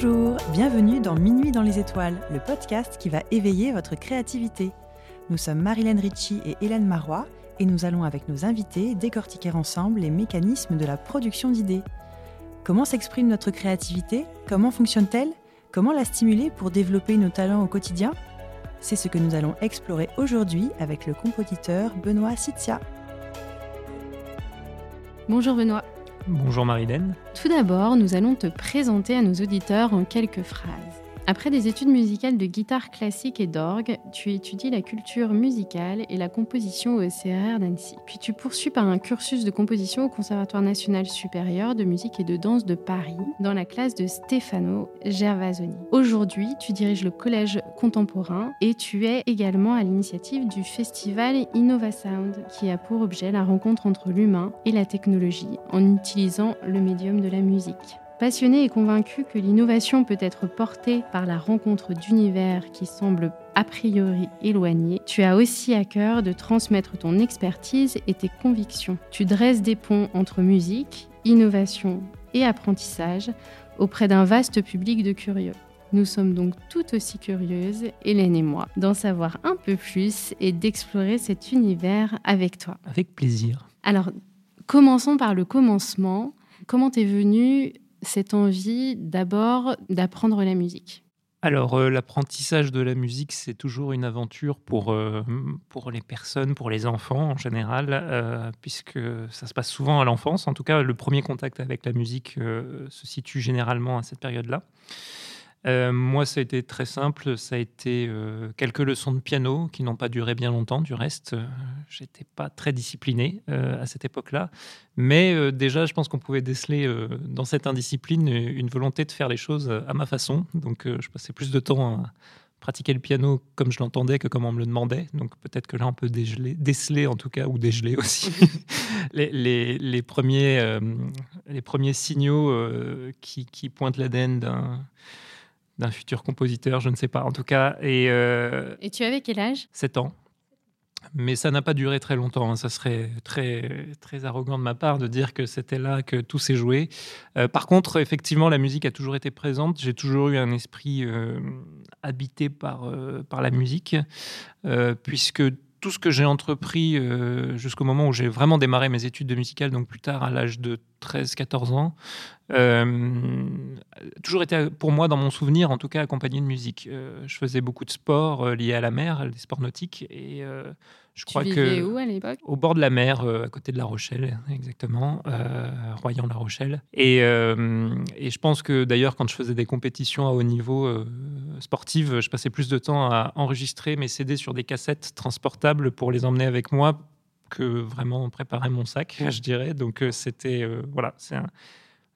Bonjour, bienvenue dans Minuit dans les étoiles, le podcast qui va éveiller votre créativité. Nous sommes Marilyn Ritchie et Hélène Marois et nous allons avec nos invités décortiquer ensemble les mécanismes de la production d'idées. Comment s'exprime notre créativité? Comment fonctionne-t-elle? Comment la stimuler pour développer nos talents au quotidien? C'est ce que nous allons explorer aujourd'hui avec le compositeur Benoît Sitzia. Bonjour Benoît. Bonjour Marilène. Tout d'abord, nous allons te présenter à nos auditeurs en quelques phrases. Après des études musicales de guitare classique et d'orgue, tu étudies la culture musicale et la composition au CRR d'Annecy. Puis tu poursuis par un cursus de composition au Conservatoire national supérieur de musique et de danse de Paris, dans la classe de Stefano Gervasoni. Aujourd'hui, tu diriges le collège contemporain et tu es également à l'initiative du festival Innova Sound, qui a pour objet la rencontre entre l'humain et la technologie en utilisant le médium de la musique. Passionné et convaincu que l'innovation peut être portée par la rencontre d'univers qui semblent a priori éloignés, tu as aussi à cœur de transmettre ton expertise et tes convictions. Tu dresses des ponts entre musique, innovation et apprentissage auprès d'un vaste public de curieux. Nous sommes donc tout aussi curieuses, Hélène et moi, d'en savoir un peu plus et d'explorer cet univers avec toi. Avec plaisir. Alors, commençons par le commencement. Comment t'es venue cette envie d'abord d'apprendre la musique alors, euh, l'apprentissage de la musique, c'est toujours une aventure pour, euh, pour les personnes, pour les enfants en général, euh, puisque ça se passe souvent à l'enfance. En tout cas, le premier contact avec la musique se situe généralement à cette période-là. Euh, moi, ça a été très simple. Ça a été euh, quelques leçons de piano qui n'ont pas duré bien longtemps. Du reste, euh, j'étais pas très discipliné à cette époque-là. Mais déjà, je pense qu'on pouvait déceler dans cette indiscipline une volonté de faire les choses à ma façon. Donc, je passais plus de temps à pratiquer le piano comme je l'entendais que comme on me le demandait. Donc, peut-être que là, on peut déceler, en tout cas, ou dégeler aussi, les, les, premiers, les premiers signaux qui, qui pointent l'ADN d'un d'un futur compositeur, je ne sais pas en tout cas. Et, euh, et tu avais quel âge? 7 ans. Mais ça n'a pas duré très longtemps. Hein. Ça serait très, très arrogant de ma part de dire que c'était là que tout s'est joué. Euh, par contre, effectivement, la musique a toujours été présente. J'ai toujours eu un esprit euh, habité par, par la musique, puisque tout ce que j'ai entrepris jusqu'au moment où j'ai vraiment démarré mes études de musicale, donc plus tard à l'âge de 13-14 ans, euh, toujours été pour moi, dans mon souvenir, en tout cas, accompagné de musique. Euh, je faisais beaucoup de sports euh, liés à la mer, des sports nautiques, et je crois que où à l'époque? Au bord de la mer, euh, à côté de La Rochelle, exactement, euh, Royan-La Rochelle. Et, euh, et, je pense que d'ailleurs, quand je faisais des compétitions à haut niveau euh, sportives, je passais plus de temps à enregistrer mes CD sur des cassettes transportables pour les emmener avec moi que vraiment préparer mon sac, je dirais. Donc c'était voilà, c'est un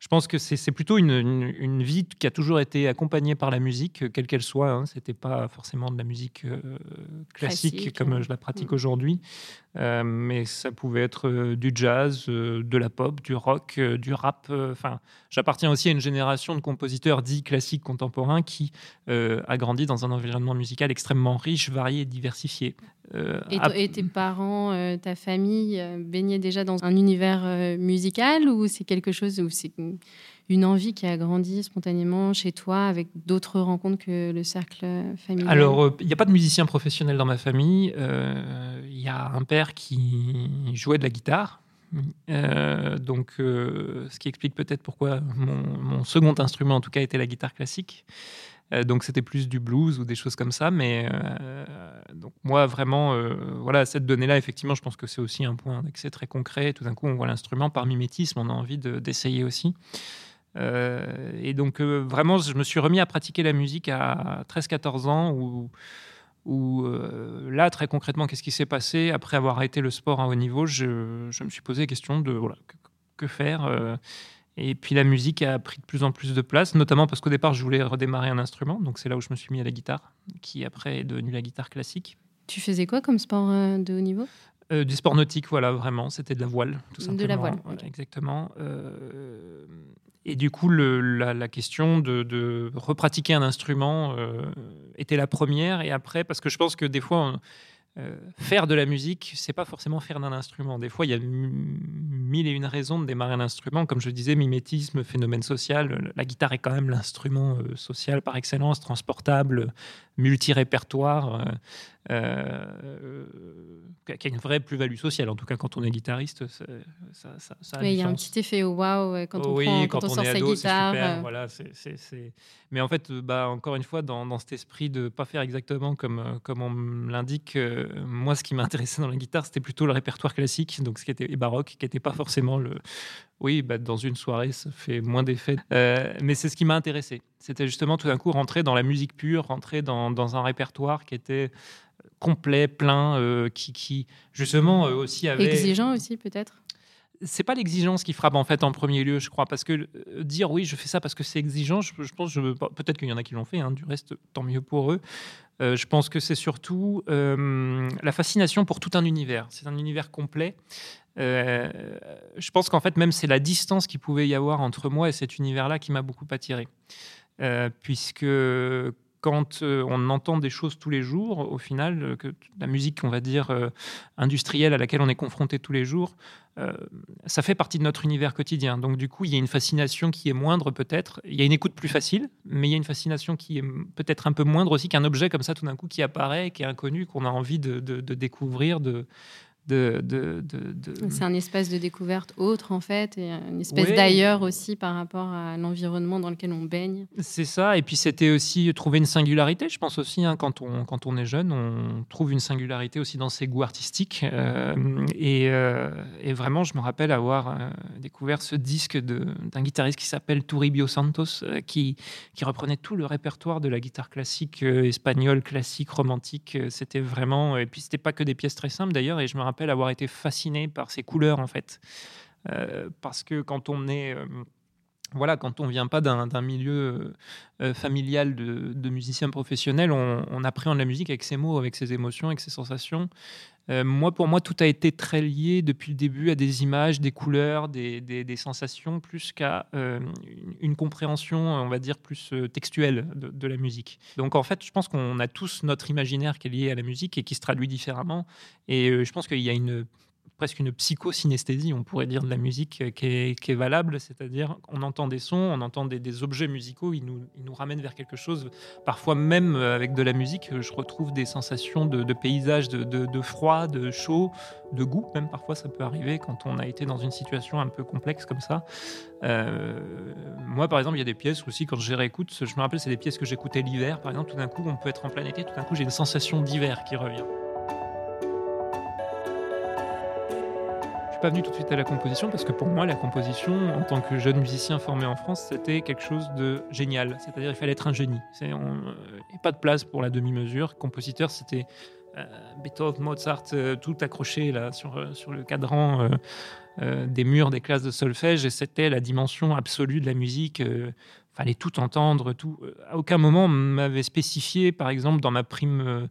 je pense que c'est plutôt une, vie qui a toujours été accompagnée par la musique, quelle qu'elle soit. Hein. Ce n'était pas forcément de la musique euh, classique, comme je la pratique mm. aujourd'hui, euh, mais ça pouvait être euh, du jazz, de la pop, du rock, du rap. Enfin, j'appartiens aussi à une génération de compositeurs dits classiques contemporains qui a grandi dans un environnement musical extrêmement riche, varié et diversifié. Euh, et, tes parents, euh, ta famille euh, baignaient déjà dans un univers musical ou c'est quelque chose où c'est une envie qui a grandi spontanément chez toi avec d'autres rencontres que le cercle familial Alors, il n'y a pas de musicien professionnel dans ma famille. Il y a un père qui jouait de la guitare. donc, ce qui explique peut-être pourquoi mon, second instrument, en tout cas, était la guitare classique. Euh, donc c'était plus du blues ou des choses comme ça. Mais euh, donc moi vraiment, euh, voilà, cette donnée-là, effectivement, je pense que c'est aussi un point d'accès très concret. Tout d'un coup, on voit l'instrument par mimétisme, on a envie d'essayer aussi. Et donc vraiment, je me suis remis à pratiquer la musique à 13-14 ans où, où là, très concrètement, qu'est-ce qui s'est passé? Après avoir arrêté le sport à haut niveau je, me suis posé la question de que, que faire et puis la musique a pris de plus en plus de place, notamment parce qu'au départ, je voulais redémarrer un instrument. Donc c'est là où je me suis mis à la guitare, qui après est devenue la guitare classique. Tu faisais quoi comme sport euh, de haut niveau? Euh, Du sport nautique, voilà, vraiment. C'était de la voile, tout simplement. De la voile, exactement. Euh, et du coup, la, question de, de, repratiquer un instrument était la première. Et après, parce que je pense que des fois, euh, faire de la musique, c'est pas forcément faire d'un instrument. Des fois, il y a mille et une raisons de démarrer un instrument. Comme je disais, mimétisme, phénomène social. La guitare est quand même l'instrument euh, social par excellence, transportable, multi-répertoire. Euh, qui a une vraie plus-value sociale. En tout cas, quand on est guitariste, ça, ça, ça il y a un petit effet waouh quand on, prend, quand, on, sort sa guitare. Super, voilà, Mais en fait, bah, encore une fois, dans, cet esprit de ne pas faire exactement comme, comme on l'indique, moi, ce qui m'intéressait dans la guitare, c'était plutôt le répertoire classique, donc ce qui était baroque, qui n'était pas forcément le. Oui, bah, dans une soirée, ça fait moins d'effet. Euh, mais c'est ce qui m'a intéressé. C'était justement tout d'un coup rentrer dans la musique pure, rentrer dans, dans un répertoire qui était complet, plein, euh, qui, qui, justement euh, aussi avait... Exigeant aussi peut-être? C'est pas l'exigence qui frappe en fait en premier lieu, je crois, parce que euh, dire oui, je fais ça parce que c'est exigeant, je, pense, peut-être qu'il y en a qui l'ont fait, hein, du reste, tant mieux pour eux. je pense que c'est surtout la fascination pour tout un univers. C'est un univers complet. je pense qu'en fait, même c'est la distance qu'il pouvait y avoir entre moi et cet univers-là qui m'a beaucoup attiré. puisque quand euh, on entend des choses tous les jours, au final, euh, la musique, on va dire, euh, industrielle à laquelle on est confronté tous les jours, ça fait partie de notre univers quotidien. Donc du coup, il y a une fascination qui est moindre peut-être. Il y a une écoute plus facile, mais il y a une fascination qui est peut-être un peu moindre aussi qu'un objet comme ça tout d'un coup qui apparaît, qui est inconnu, qu'on a envie de, de découvrir, de, de, C'est un espace de découverte autre en fait, et une espèce d'ailleurs aussi par rapport à l'environnement dans lequel on baigne. C'est ça, et puis c'était aussi trouver une singularité, je pense aussi, hein, quand, on, quand on est jeune, on trouve une singularité aussi dans ses goûts artistiques. Euh, euh, et, vraiment, je me rappelle avoir euh, découvert ce disque d'un guitariste qui s'appelle Turibio Santos, qui, qui reprenait tout le répertoire de la guitare classique espagnole, classique, romantique. C'était vraiment, et puis c'était pas que des pièces très simples d'ailleurs, et je me rappelle avoir été fasciné par ces couleurs, en fait. Euh, parce que quand on est. Euh, voilà, quand on vient pas d'un milieu euh, familial de, musiciens professionnels, on, on, appréhende la musique avec ses mots, avec ses émotions, avec ses sensations. moi, pour moi, tout a été très lié depuis le début à des images, des couleurs, des, des, sensations, plus qu'à une, compréhension, on va dire, plus textuelle de, la musique. Donc, en fait, je pense qu'on a tous notre imaginaire qui est lié à la musique et qui se traduit différemment. Et je pense qu'il y a une presque une psychosynesthésie, on pourrait dire, de la musique euh, qui est, valable, c'est-à-dire on entend des sons, on entend des, objets musicaux, ils nous, ramènent vers quelque chose. Parfois même euh, avec de la musique, euh, je retrouve des sensations de, de paysage, de, froid, de chaud, de goût, même parfois ça peut arriver quand on a été dans une situation un peu complexe comme ça. moi, par exemple, il y a des pièces aussi, quand je réécoute, je me rappelle, c'est des pièces que j'écoutais l'hiver, par exemple, tout d'un coup, on peut être en plein été, tout d'un coup, j'ai une sensation d'hiver qui revient. Pas venu tout de suite à la composition parce que pour moi, la composition, en tant que jeune musicien formé en France, c'était quelque chose de génial. C'est-à-dire, il fallait être un génie. Il n'y a pas de place pour la demi-mesure. Compositeur, c'était euh, Beethoven, Mozart, euh, tout accroché là sur, euh, sur le cadran des murs des classes de solfège et c'était la dimension absolue de la musique. Fallait tout entendre, tout. À aucun moment on m'avait spécifié, par exemple, dans ma prime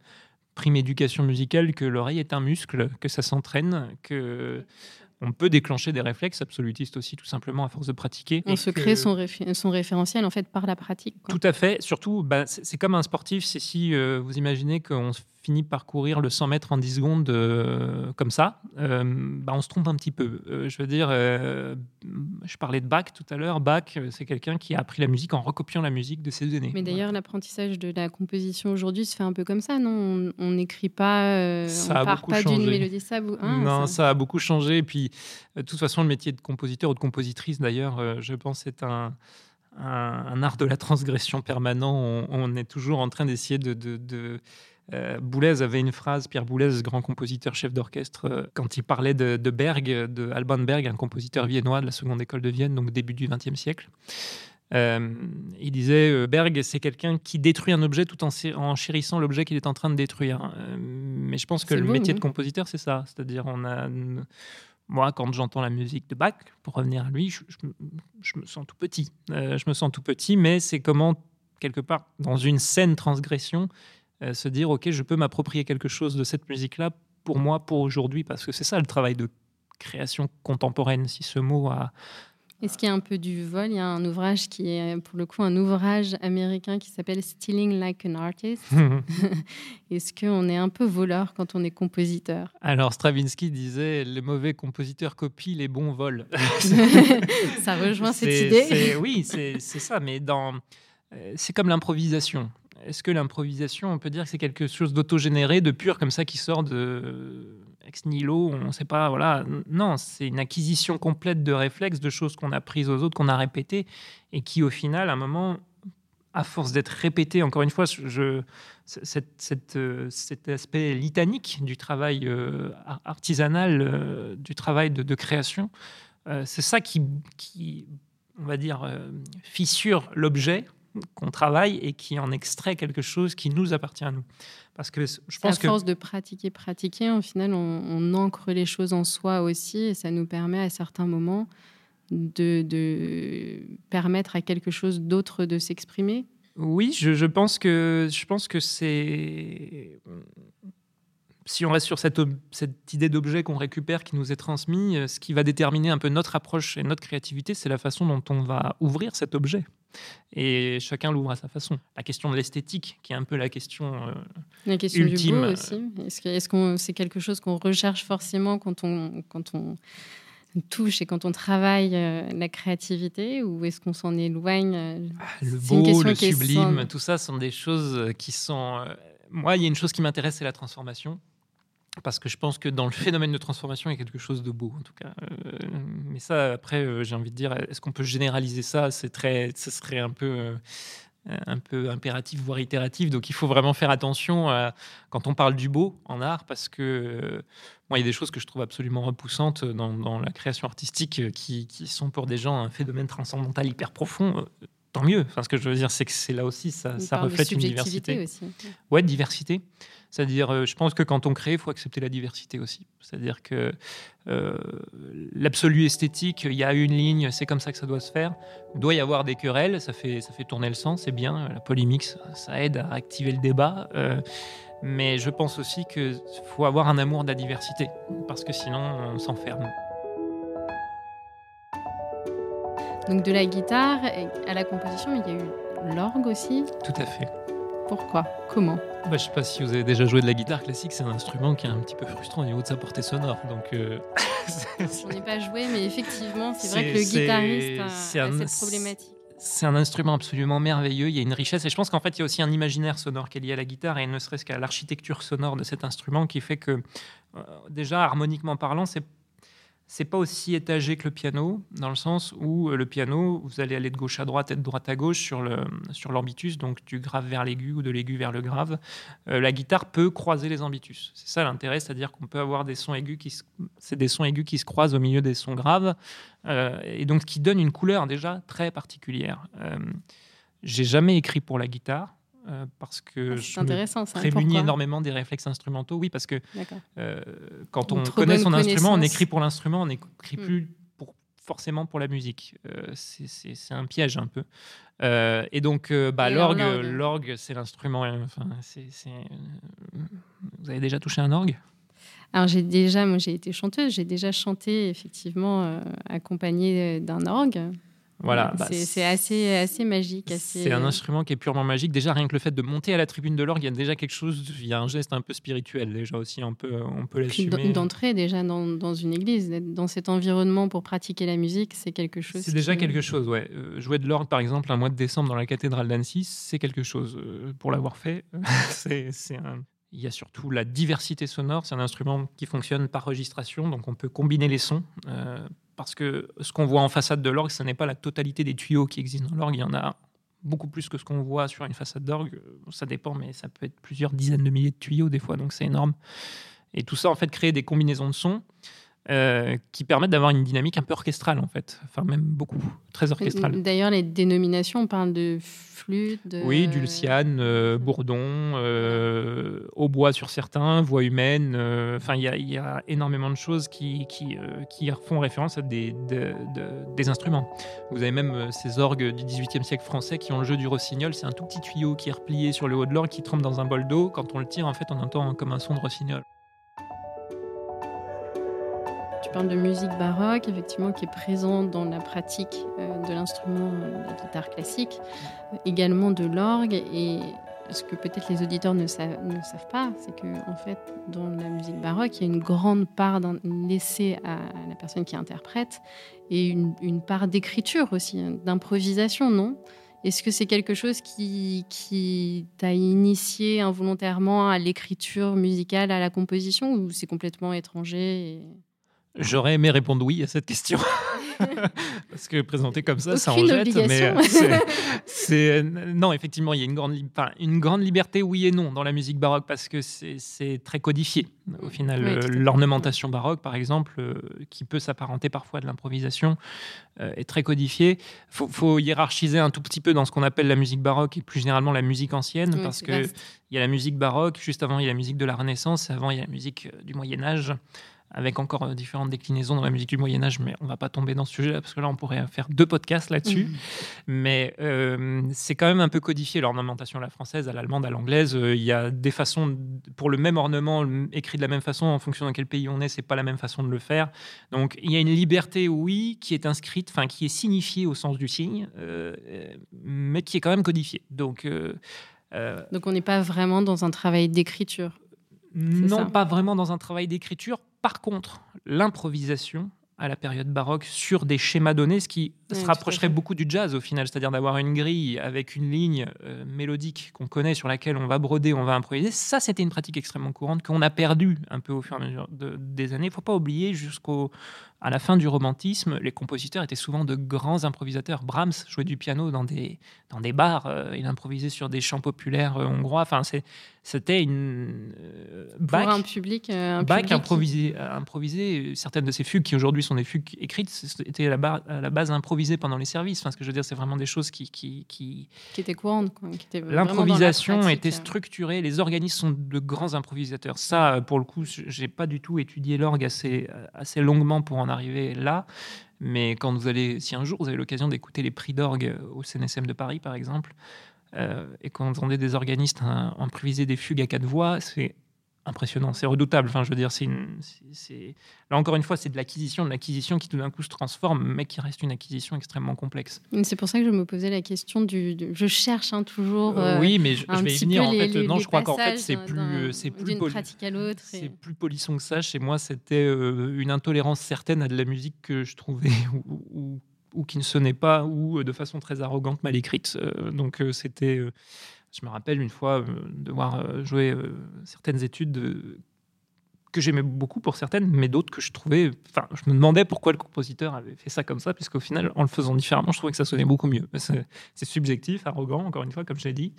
prime éducation musicale que l'oreille est un muscle, que ça s'entraîne, que on peut déclencher des réflexes absolutistes aussi, tout simplement, à force de pratiquer. On se crée son, son, référentiel, en fait, par la pratique. Tout à fait. Surtout, bah, c'est comme un sportif. C'est si euh, vous imaginez qu'on finit par courir le 100 mètres en 10 secondes euh, comme ça, euh, bah, on se trompe un petit peu. Euh, je veux dire, je parlais de Bach tout à l'heure. Bach, c'est quelqu'un qui a appris la musique en recopiant la musique de ses aînés. Mais d'ailleurs, l'apprentissage de la composition aujourd'hui se fait un peu comme ça, non? On n'écrit pas, ça on part pas d'une mélodie. Ça, ah, non, ça... a beaucoup changé. Et puis, de toute façon, le métier de compositeur ou de compositrice, d'ailleurs, je pense, c'est un un, art de la transgression permanent. On, est toujours en train d'essayer de, euh, Boulez avait une phrase, Pierre Boulez, grand compositeur, chef d'orchestre, euh, quand il parlait de, Berg, de Alban Berg, un compositeur viennois de la seconde école de Vienne, donc début du XXe siècle. Euh, il disait Berg, c'est quelqu'un qui détruit un objet tout en, chérissant l'objet qu'il est en train de détruire. mais je pense que le métier de compositeur, c'est ça. C'est-à-dire, on a. Moi, quand j'entends la musique de Bach, pour revenir à lui, je, je me sens tout petit. je me sens tout petit, mais c'est comment, quelque part, dans une saine transgression, se dire, OK, je peux m'approprier quelque chose de cette musique-là pour moi, pour aujourd'hui, parce que c'est ça le travail de création contemporaine, si ce mot a, Est-ce qu'il y a un peu du vol Il y a un ouvrage qui est pour le coup un ouvrage américain qui s'appelle Stealing Like an Artist. Est-ce qu'on est un peu voleur quand on est compositeur? Alors Stravinsky disait les mauvais compositeurs copient, les bons volent. ça rejoint cette idée. Oui, c'est ça, mais dans euh, c'est comme l'improvisation. Est-ce que l'improvisation, on peut dire que c'est quelque chose d'autogénéré, de pur comme ça qui sort de ex nihilo On ne sait pas, voilà. Non, c'est une acquisition complète de réflexes, de choses qu'on a prises aux autres, qu'on a répétées, et qui au final, à un moment, à force d'être répétées, encore une fois, je, euh, cet aspect litanique du travail euh, artisanal, euh, du travail de, création, c'est ça qui, qui, on va dire, fissure l'objet qu'on travaille et qui en extrait quelque chose qui nous appartient à nous. Parce que je pense à force de pratiquer, pratiquer, au final, on, ancre les choses en soi aussi et ça nous permet à certains moments de, de permettre à quelque chose d'autre de s'exprimer. Oui, je, je, pense que je pense que c'est si on reste sur cette, cette idée d'objet qu'on récupère, qui nous est transmis, ce qui va déterminer un peu notre approche et notre créativité, c'est la façon dont on va ouvrir cet objet. Et chacun l'ouvre à sa façon. La question de l'esthétique, qui est un peu la question, euh, la question ultime. du beau aussi. Est-ce que est-ce c'est quelque chose qu'on recherche forcément quand on, quand on touche et quand on travaille euh, la créativité ou est-ce qu'on s'en éloigne euh, ah, Le beau, le sublime, tout ça sont des choses qui sont... moi, il y a une chose qui m'intéresse, c'est la transformation parce que je pense que dans le phénomène de transformation, il y a quelque chose de beau, en tout cas. Euh, mais ça, après, euh, j'ai envie de dire, est-ce qu'on peut généraliser ça? C'est très, ce serait un peu, euh, un peu impératif, voire itératif. Donc, il faut vraiment faire attention quand on parle du beau en art, parce que moi, il y a des choses que je trouve absolument repoussantes dans, la création artistique qui, qui, sont pour des gens un phénomène transcendantal hyper profond tant mieux. Enfin, ce que je veux dire, c'est que c'est là aussi, ça, ça reflète une diversité. Aussi. Ouais, diversité. C'est-à-dire, euh, je pense que quand on crée, il faut accepter la diversité aussi. C'est-à-dire que euh, l'absolu esthétique, il y a une ligne, c'est comme ça que ça doit se faire. Il doit y avoir des querelles, ça fait, ça fait tourner le sang, c'est bien. La polémique, ça, aide à activer le débat. Euh, mais je pense aussi qu'il faut avoir un amour de la diversité, parce que sinon, on s'enferme. Donc de la guitare à la composition, il y a eu l'orgue aussi? Tout à fait. Pourquoi? Comment? Bah, Je ne sais pas si vous avez déjà joué de la guitare classique, c'est un instrument qui est un petit peu frustrant au niveau de sa portée sonore. Donc, euh... Je n'ai pas joué, mais effectivement, c'est vrai que le guitariste a, cette problématique. C'est un instrument absolument merveilleux, il y a une richesse et je pense qu'en fait il y a aussi un imaginaire sonore qui est lié à la guitare et ne serait-ce qu'à l'architecture sonore de cet instrument qui fait que euh, déjà harmoniquement parlant c'est c'est pas aussi étagé que le piano, dans le sens où euh, le piano, vous allez aller de gauche à droite et de droite à gauche sur, le, sur l'ambitus, donc du grave vers l'aigu ou de l'aigu vers le grave. Euh, la guitare peut croiser les ambitus. C'est ça l'intérêt, c'est-à-dire qu'on peut avoir des sons aigus qui se, des sons aigus qui se croisent au milieu des sons graves, euh, et donc qui donnent une couleur déjà très particulière. j'ai jamais écrit pour la guitare. Euh, parce que ah, je me prémunis énormément des réflexes instrumentaux. Oui, parce que euh, quand on connaît son instrument, on écrit pour l'instrument, on n'écrit hmm. plus pour, forcément pour la musique. Euh, c'est un piège un peu. et donc, bah, l'orgue, l'orgue, c'est l'instrument. Enfin, Vous avez déjà touché un orgue? Alors j'ai déjà, moi j'ai été chanteuse, j'ai déjà chanté effectivement accompagnée d'un orgue. Voilà, bah, c'est assez, assez magique. C'est un instrument qui est purement magique. Déjà, rien que le fait de monter à la tribune de l'orgue, il y a déjà quelque chose, il y a un geste un peu spirituel déjà aussi, on peut, on peut l'assumer. D'entrer déjà dans, dans, une église, dans cet environnement pour pratiquer la musique, c'est quelque chose. C'est déjà quelque chose, ouais. Euh, jouer de l'orgue, par exemple, un mois de décembre dans la cathédrale d'Annecy, c'est quelque chose. Euh, pour l'avoir fait, c'est un... Il y a surtout la diversité sonore. C'est un instrument qui fonctionne par registration, donc on peut combiner les sons. Euh, parce que ce qu'on voit en façade de l'orgue, ce n'est pas la totalité des tuyaux qui existent dans l'orgue. Il y en a beaucoup plus que ce qu'on voit sur une façade d'orgue. Ça dépend, mais ça peut être plusieurs dizaines de milliers de tuyaux des fois, donc c'est énorme. Et tout ça, en fait, crée des combinaisons de sons euh, qui permettent d'avoir une dynamique un peu orchestrale, en fait. Enfin, même beaucoup, très orchestrale. D'ailleurs, les dénominations, on parle de flûte. De... Oui, dulciane, euh, bourdon, euh, hautbois sur certains, voix humaine. Euh, enfin, il y, a énormément de choses qui, qui, qui font référence à des, des instruments. Vous avez même ces orgues du XVIIIe siècle français qui ont le jeu du rossignol. C'est un tout petit tuyau qui est replié sur le haut de l'orgue, qui trempe dans un bol d'eau. Quand on le tire, en fait, on entend comme un son de rossignol. Tu parles de musique baroque, effectivement, qui est présente dans la pratique euh, de l'instrument de la guitare classique, également de l'orgue. Et ce que peut-être les auditeurs ne, savent, pas, c'est que en fait, dans la musique baroque, il y a une grande part laissée à la personne qui interprète et une, une part d'écriture aussi, hein, d'improvisation, non? Est-ce que c'est quelque chose qui, qui t'a initié involontairement à l'écriture musicale, à la composition, ou c'est complètement étranger J'aurais aimé répondre oui à cette question. Parce que présenté comme ça, ça en jette. Mais c'est, non, effectivement, il y a une grande, une grande liberté, oui et non, dans la musique baroque, parce que c'est très codifié. Au final, euh, l'ornementation baroque, par exemple, euh, qui peut s'apparenter parfois de l'improvisation, euh, est très codifiée. Il faut, hiérarchiser un tout petit peu dans ce qu'on appelle la musique baroque et plus généralement la musique ancienne, parce qu'il y a la musique baroque, juste avant, il y a la musique de la Renaissance, avant, il y a la musique du Moyen Âge avec encore euh, différentes déclinaisons dans la musique du Moyen Âge, mais on va pas tomber dans ce sujet-là, parce que là, on pourrait faire deux podcasts là-dessus. Mhm. Mais euh, c'est quand même un peu codifié l'ornementation à la française, à l'allemande, à l'anglaise. Euh, il y a des façons, pour le même ornement, écrit de la même façon, en fonction de quel pays on est, c'est pas la même façon de le faire. Donc, il y a une liberté, oui, qui est inscrite, enfin, qui est signifiée au sens du signe, mais qui est quand même codifiée. Donc, Donc on n'est pas vraiment dans un travail d'écriture. Non, pas vraiment dans un travail d'écriture. Par contre, l'improvisation à la période baroque sur des schémas donnés, ce qui se rapprocherait beaucoup du jazz au final, c'est-à-dire d'avoir une grille avec une ligne euh, mélodique qu'on connaît sur laquelle on va broder, on va improviser. Ça, c'était une pratique extrêmement courante qu'on a perdue un peu au fur et à mesure des années. Il ne faut pas oublier jusqu'au à la fin du romantisme, les compositeurs étaient souvent de grands improvisateurs. Brahms jouait du piano dans des, dans des bars, euh, il improvisait sur des chants populaires euh, hongrois. Enfin, c'était une. Euh, Pour un public. Un Bach improvisé, improvisé. Certaines de ces fugues, qui aujourd'hui sont des fugues écrites, étaient à la, à la, base pendant les services. Enfin, ce que je veux dire, c'est vraiment des choses qui. Qui, qui... qui étaient courantes. L'improvisation était structurée. Les organismes sont de grands improvisateurs. Ça, pour le coup, j'ai pas du tout étudié l'orgue assez, assez longuement pour en arriver là. Mais quand vous allez, si un jour vous avez l'occasion d'écouter les prix d'orgue au CNSM de Paris, par exemple, euh, et vous entendez des organistes improviser des fugues à quatre voix, c'est impressionnant, c'est redoutable. Enfin, je veux dire, c'est là encore une fois, c'est de l'acquisition, de l'acquisition qui tout d'un coup se transforme, mais qui reste une acquisition extrêmement complexe. C'est pour ça que je me posais la question du, je cherche hein, toujours. Euh, oui, mais je, vais y venir. en fait, non, je crois qu'en fait, c'est plus, c'est plus l'autre. C'est plus polisson que ça. Chez moi, c'était euh, une intolérance certaine à de la musique que je trouvais ou, ou, qui ne sonnait pas, ou euh, de façon très arrogante, mal écrite. donc, c'était je me rappelle une fois euh, de voir euh, jouer euh, certaines études que j'aimais beaucoup pour certaines, mais d'autres que je trouvais. Enfin, je me demandais pourquoi le compositeur avait fait ça comme ça, puisqu'au final, en le faisant différemment, je trouvais que ça sonnait beaucoup mieux. C'est subjectif, arrogant, encore une fois, comme je l'ai dit.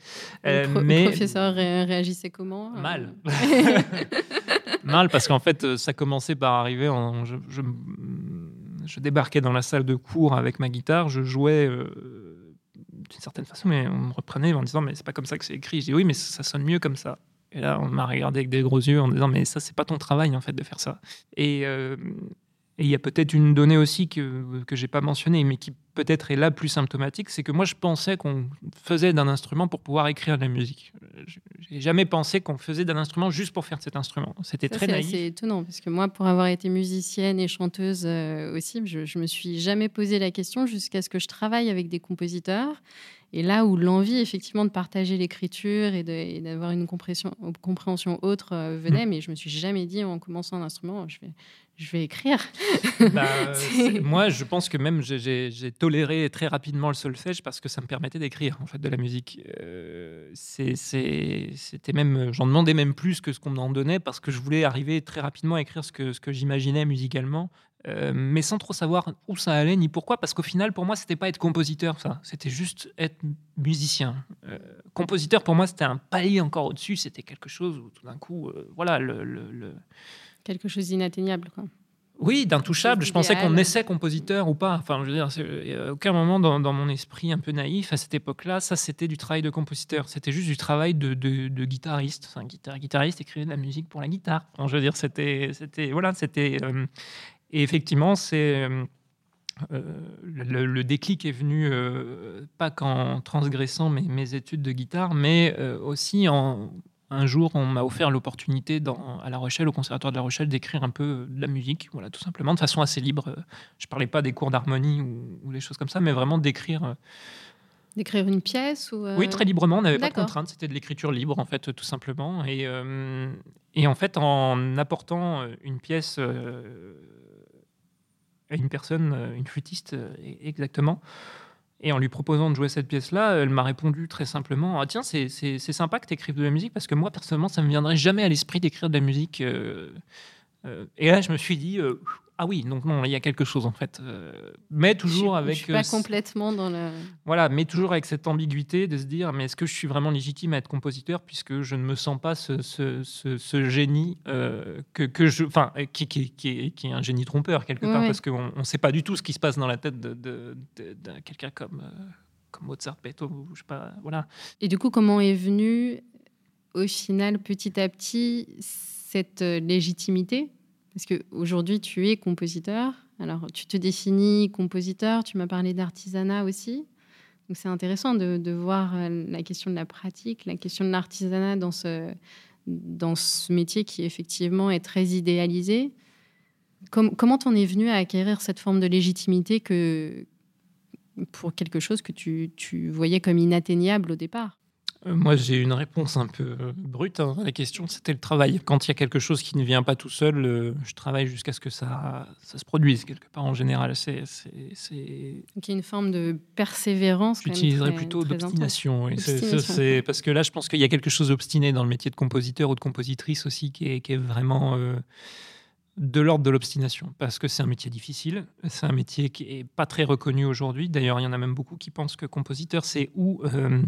Le, mais... professeur réagissait comment Mal. Mal, parce qu'en fait, ça commençait par arriver. En, je, je, débarquais dans la salle de cours avec ma guitare, je jouais d'une certaine façon, mais on me reprenait en disant mais c'est pas comme ça que c'est écrit. Je dis oui, mais ça sonne mieux comme ça. Et là, on m'a regardé avec des gros yeux en disant mais ça c'est pas ton travail en fait de faire ça. Et euh, il y a peut-être une donnée aussi que, que j'ai pas mentionnée, mais qui peut-être est là plus symptomatique, c'est que moi je pensais qu'on faisait d'un instrument pour pouvoir écrire de la musique. J'ai jamais pensé qu'on faisait d'un instrument juste pour faire cet instrument. C'était très naïf. C'est étonnant parce que moi, pour avoir été musicienne et chanteuse euh, aussi, je, je me suis jamais posé la question jusqu'à ce que je travaille avec des compositeurs et là où l'envie, effectivement, de partager l'écriture et d'avoir une compréhension, autre euh, venait, mm. mais je me suis jamais dit en commençant un instrument, je vais, je vais écrire. Bah, moi, je pense que même j'ai toléré très rapidement le solfège parce que ça me permettait d'écrire en fait de la musique. Euh, C'était même, j'en demandais même plus que ce qu'on m'en donnait parce que je voulais arriver très rapidement à écrire ce que, ce que j'imaginais musicalement. Euh, mais sans trop savoir où ça allait ni pourquoi, parce qu'au final, pour moi, c'était pas être compositeur, ça, c'était juste être musicien. Euh, compositeur, pour moi, c'était un palier encore au-dessus, c'était quelque chose où tout d'un coup, voilà, le, quelque chose d'inatteignable. Oui, d'intouchable. Je pensais qu'on naissait compositeur ou pas. Enfin, je veux dire, aucun moment dans, mon esprit un peu naïf à cette époque-là, ça c'était du travail de compositeur. C'était juste du travail de, de, guitariste. Enfin, guitar, guitariste écrivait de la musique pour la guitare. Enfin, je veux dire, c'était, c'était, voilà, c'était. Et effectivement, c'est euh, euh, le, déclic est venu euh, pas qu'en transgressant mes, mes, études de guitare, mais aussi en, un jour, on m'a offert l'opportunité à La Rochelle, au Conservatoire de La Rochelle, d'écrire un peu de la musique, voilà, tout simplement, de façon assez libre. Je parlais pas des cours d'harmonie ou, ou, des choses comme ça, mais vraiment d'écrire. D'écrire une pièce ou Oui, très librement. On n'avait pas de contrainte. C'était de l'écriture libre, en fait, tout simplement. Et, et en fait, en apportant une pièce à une personne, une flûtiste, exactement, et en lui proposant de jouer cette pièce-là, elle m'a répondu très simplement Ah, tiens, c'est sympa que tu écrives de la musique parce que moi, personnellement, ça ne me viendrait jamais à l'esprit d'écrire de la musique. Euh, euh. et là, je me suis dit euh, ah oui, donc non, il y a quelque chose en fait. Euh, mais toujours avec. Je suis pas complètement dans le. Voilà, mais toujours avec cette ambiguïté de se dire mais est-ce que je suis vraiment légitime à être compositeur puisque je ne me sens pas ce, ce, ce, génie euh, que, que, je. Enfin, qui, qui, qui, est, un génie trompeur quelque part parce qu'on ne sait pas du tout ce qui se passe dans la tête de, de, quelqu'un comme, euh, comme Mozart, Beethoven, je sais pas. Voilà. Et du coup, comment est venue au final petit à petit cette légitimité? Parce qu'aujourd'hui, tu es compositeur. Alors, tu te définis compositeur. Tu m'as parlé d'artisanat aussi. Donc, c'est intéressant de, voir euh, la question de la pratique, la question de l'artisanat dans ce, dans ce métier qui, effectivement, est très idéalisé. comment t'en es venu à acquérir cette forme de légitimité que, pour quelque chose que tu, tu voyais comme inatteignable au départ? Moi, j'ai une réponse un peu euh, brute hein, à la question. C'était le travail. Quand il y a quelque chose qui ne vient pas tout seul, euh, je travaille jusqu'à ce que ça, ça se produise quelque part. En général, c'est. Donc il y a une forme de persévérance. J'utiliserais plutôt d'obstination. C'est parce que là, je pense qu'il y a quelque chose d'obstiné dans le métier de compositeur ou de compositrice aussi, qui est, qui est vraiment de l'ordre de l'obstination, parce que c'est un métier difficile, c'est un métier qui est pas très reconnu aujourd'hui. D'ailleurs, il y en a même beaucoup qui pensent que compositeur, c'est ou euh,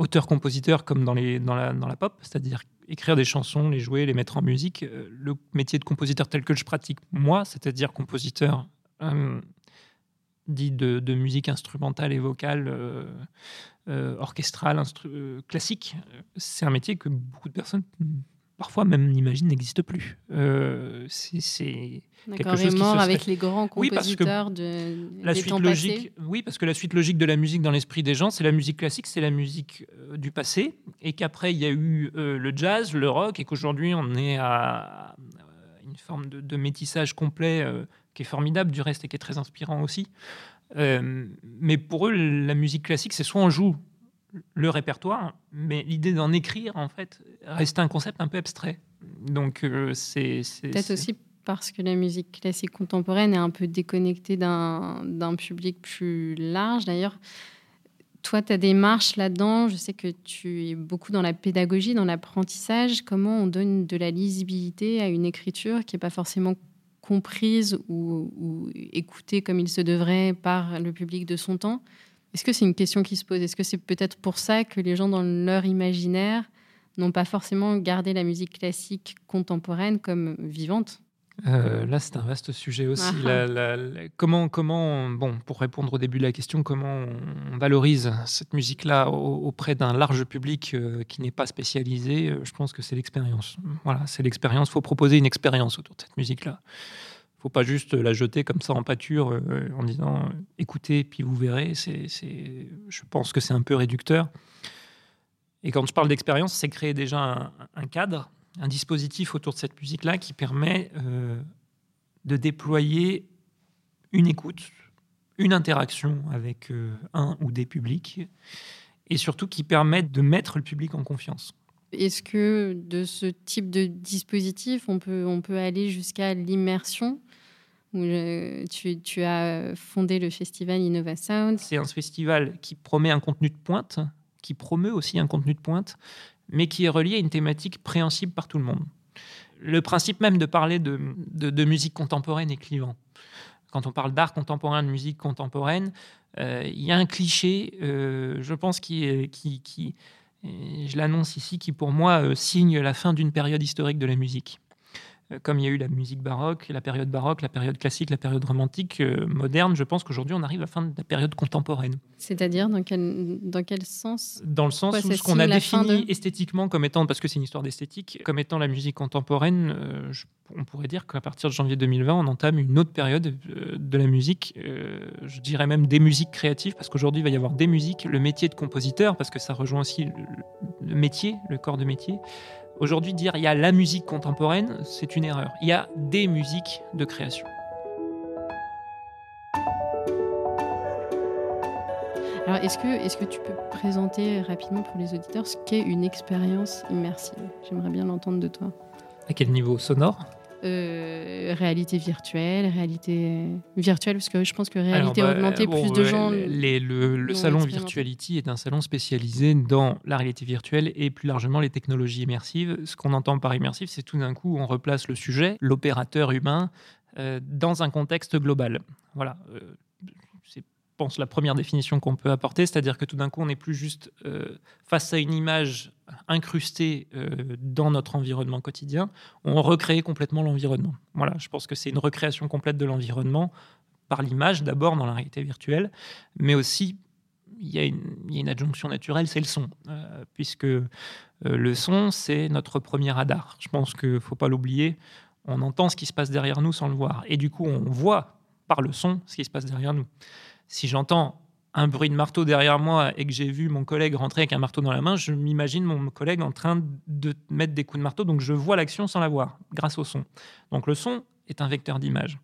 auteur-compositeur comme dans, les, dans, la, dans la pop, c'est-à-dire écrire des chansons, les jouer, les mettre en musique. Euh, le métier de compositeur tel que je pratique moi, c'est-à-dire compositeur euh, dit de, musique instrumentale et vocale, orchestrale, classique, c'est un métier que beaucoup de personnes parfois même n'imagine n'existe plus. Euh, c'est quelque chose mort avec les grands compositeurs de la suite logique. Oui, parce que la suite logique de la musique dans l'esprit des gens, c'est la musique classique, c'est la musique euh, du passé, et qu'après il y a eu euh, le jazz, le rock, et qu'aujourd'hui on est à une forme de, métissage complet qui est formidable du reste et qui est très inspirant aussi. mais pour eux, la musique classique, c'est soit on joue le répertoire, mais l'idée d'en écrire, en fait, reste un concept un peu abstrait. Donc, euh, c'est. Peut-être aussi parce que la musique classique contemporaine est un peu déconnectée d'un public plus large. D'ailleurs, toi, ta démarche là-dedans, je sais que tu es beaucoup dans la pédagogie, dans l'apprentissage. Comment on donne de la lisibilité à une écriture qui n'est pas forcément comprise ou, ou écoutée comme il se devrait par le public de son temps? Est-ce que c'est une question qui se pose? Est-ce que c'est peut-être pour ça que les gens, dans leur imaginaire, n'ont pas forcément gardé la musique classique contemporaine comme vivante? Euh, là, c'est un vaste sujet aussi. Ah. comment, comment, bon, pour répondre au début de la question, comment on valorise cette musique-là auprès d'un large public euh, qui n'est pas spécialisé? Euh, Je pense que c'est l'expérience. Voilà, c'est l'expérience. Il faut proposer une expérience autour de cette musique-là faut pas juste la jeter comme ça en pâture euh, en disant écoutez, puis vous verrez. C'est, je pense que c'est un peu réducteur. Et quand je parle d'expérience, c'est créer déjà un, cadre, un dispositif autour de cette musique-là qui permet euh, de déployer une écoute, une interaction avec euh, un ou des publics, et surtout qui permet de mettre le public en confiance. Est-ce que de ce type de dispositif, on peut, on peut aller jusqu'à l'immersion? Où tu, as fondé le festival Innova Sound. C'est un festival qui promet un contenu de pointe, qui promeut aussi un contenu de pointe, mais qui est relié à une thématique préhensible par tout le monde. Le principe même de parler de, musique contemporaine est clivant. Quand on parle d'art contemporain, de musique contemporaine, euh, il y a un cliché, euh, je pense, qui, je l'annonce ici, qui pour moi euh, signe la fin d'une période historique de la musique. Euh, comme il y a eu la musique baroque, la période baroque, la période classique, la période romantique, euh, moderne, je pense qu'aujourd'hui on arrive à la fin de la période contemporaine. C'est-à-dire dans quel, dans quel sens Dans le sens où ce qu'on a défini esthétiquement comme étant, parce que c'est une histoire d'esthétique, comme étant la musique contemporaine, euh, on pourrait dire qu'à partir de janvier 2020, on entame une autre période de la musique, je dirais même des musiques créatives, parce qu'aujourd'hui il va y avoir des musiques, le métier de compositeur, parce que ça rejoint aussi métier, le corps de métier. Aujourd'hui, dire il y a la musique contemporaine, c'est une erreur. Il y a des musiques de création. Alors, est-ce que, est que tu peux présenter rapidement pour les auditeurs ce qu'est une expérience immersive? J'aimerais bien l'entendre de toi. À quel niveau? Sonore? Euh, réalité virtuelle, réalité virtuelle, parce que je pense que réalité bah, augmentée, plus de gens. le, salon Virtuality est un salon spécialisé dans la réalité virtuelle et plus largement les technologies immersives. Ce qu'on entend par immersif, c'est tout d'un coup, on replace le sujet, l'opérateur humain, euh, dans un contexte global. Voilà. Pense, la première définition qu'on peut apporter, c'est-à-dire que tout d'un coup, on n'est plus juste euh, face à une image incrustée euh, dans notre environnement quotidien, on recrée complètement l'environnement. Voilà, je pense que c'est une recréation complète de l'environnement par l'image, d'abord dans la réalité virtuelle, mais aussi il y, a une, adjonction naturelle, c'est le son, euh, puisque le son, c'est notre premier radar. Je pense qu'il ne faut pas l'oublier. On entend ce qui se passe derrière nous sans le voir. Et du coup, on voit par le son ce qui se passe derrière nous si j'entends un bruit de marteau derrière moi et que j'ai vu mon collègue rentrer avec un marteau dans la main, je m'imagine mon collègue en train de mettre des coups de marteau, donc je vois l'action sans la voir, grâce au son. Donc le son est un vecteur d'image.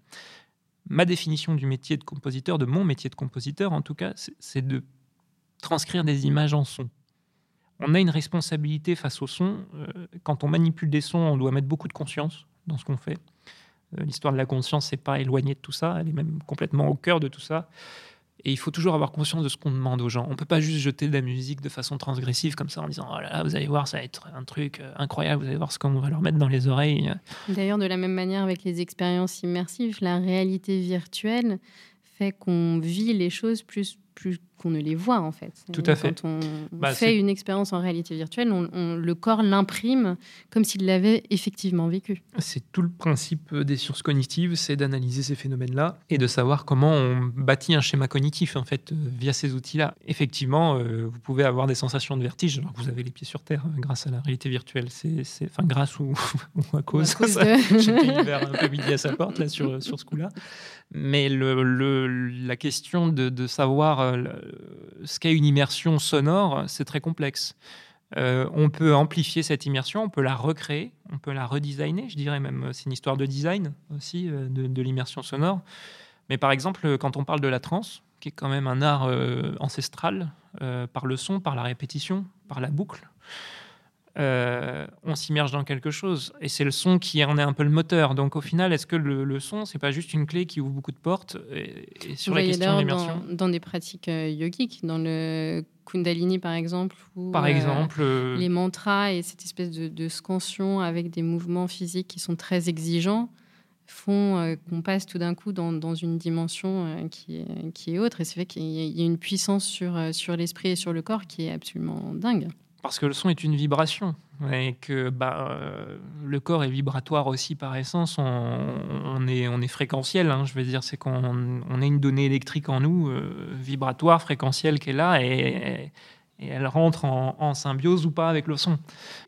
Ma définition du métier de compositeur, de mon métier de compositeur en tout cas, c'est de transcrire des images en son. On a une responsabilité face au son. Euh, quand on manipule des sons, on doit mettre beaucoup de conscience dans ce qu'on fait. Euh, l'histoire de la conscience n'est pas éloignée de tout ça, elle est même complètement au cœur de tout ça. Et il faut toujours avoir conscience de ce qu'on demande aux gens. On peut pas juste jeter de la musique de façon transgressive comme ça en disant oh vous allez voir, ça va être un truc euh, incroyable, vous allez voir ce qu'on va leur mettre dans les oreilles. D'ailleurs, de la même manière avec les expériences immersives, la réalité virtuelle fait qu'on vit les choses plus plus qu'on ne les voit en fait. Tout à fait. Quand on bah, fait une expérience en réalité virtuelle, on, le corps l'imprime comme s'il l'avait effectivement vécu. C'est tout le principe des sciences cognitives, c'est d'analyser ces phénomènes-là et de savoir comment on bâtit un schéma cognitif en fait euh, via ces outils-là. Effectivement, euh, vous pouvez avoir des sensations de vertige alors que vous avez les pieds sur terre euh, grâce à la réalité virtuelle. C'est, enfin grâce ou, à cause. À cause de... J'ai un peu midi à sa porte là sur, sur ce coup-là. Mais le, la question de, de savoir ce qu'est une immersion sonore, c'est très complexe. Euh, on peut amplifier cette immersion, on peut la recréer, on peut la redesigner, je dirais même, c'est une histoire de design aussi, euh, de, l'immersion sonore. Mais par exemple, quand on parle de la trance, qui est quand même un art ancestral, par le son, par la répétition, par la boucle, euh, on s'immerge dans quelque chose. Et c'est le son qui en est un peu le moteur. Donc au final, est-ce que le, son, c'est pas juste une clé qui ouvre beaucoup de portes et, sur la question d'immersion dans, dans, des pratiques euh, yogiques, dans le Kundalini par exemple, ou par euh, exemple, les mantras et cette espèce de, scansion avec des mouvements physiques qui sont très exigeants font qu'on passe tout d'un coup dans, une dimension qui, est, qui est autre. Et c'est vrai qu'il y, a une puissance sur, sur l'esprit et sur le corps qui est absolument dingue parce que le son est une vibration et que bah, euh, le corps est vibratoire aussi par essence. On, est, on est fréquentiel, hein, je veux dire, c'est qu'on on a une donnée électrique en nous, euh, vibratoire, fréquentielle, qui est là et, elle rentre en, symbiose ou pas avec le son.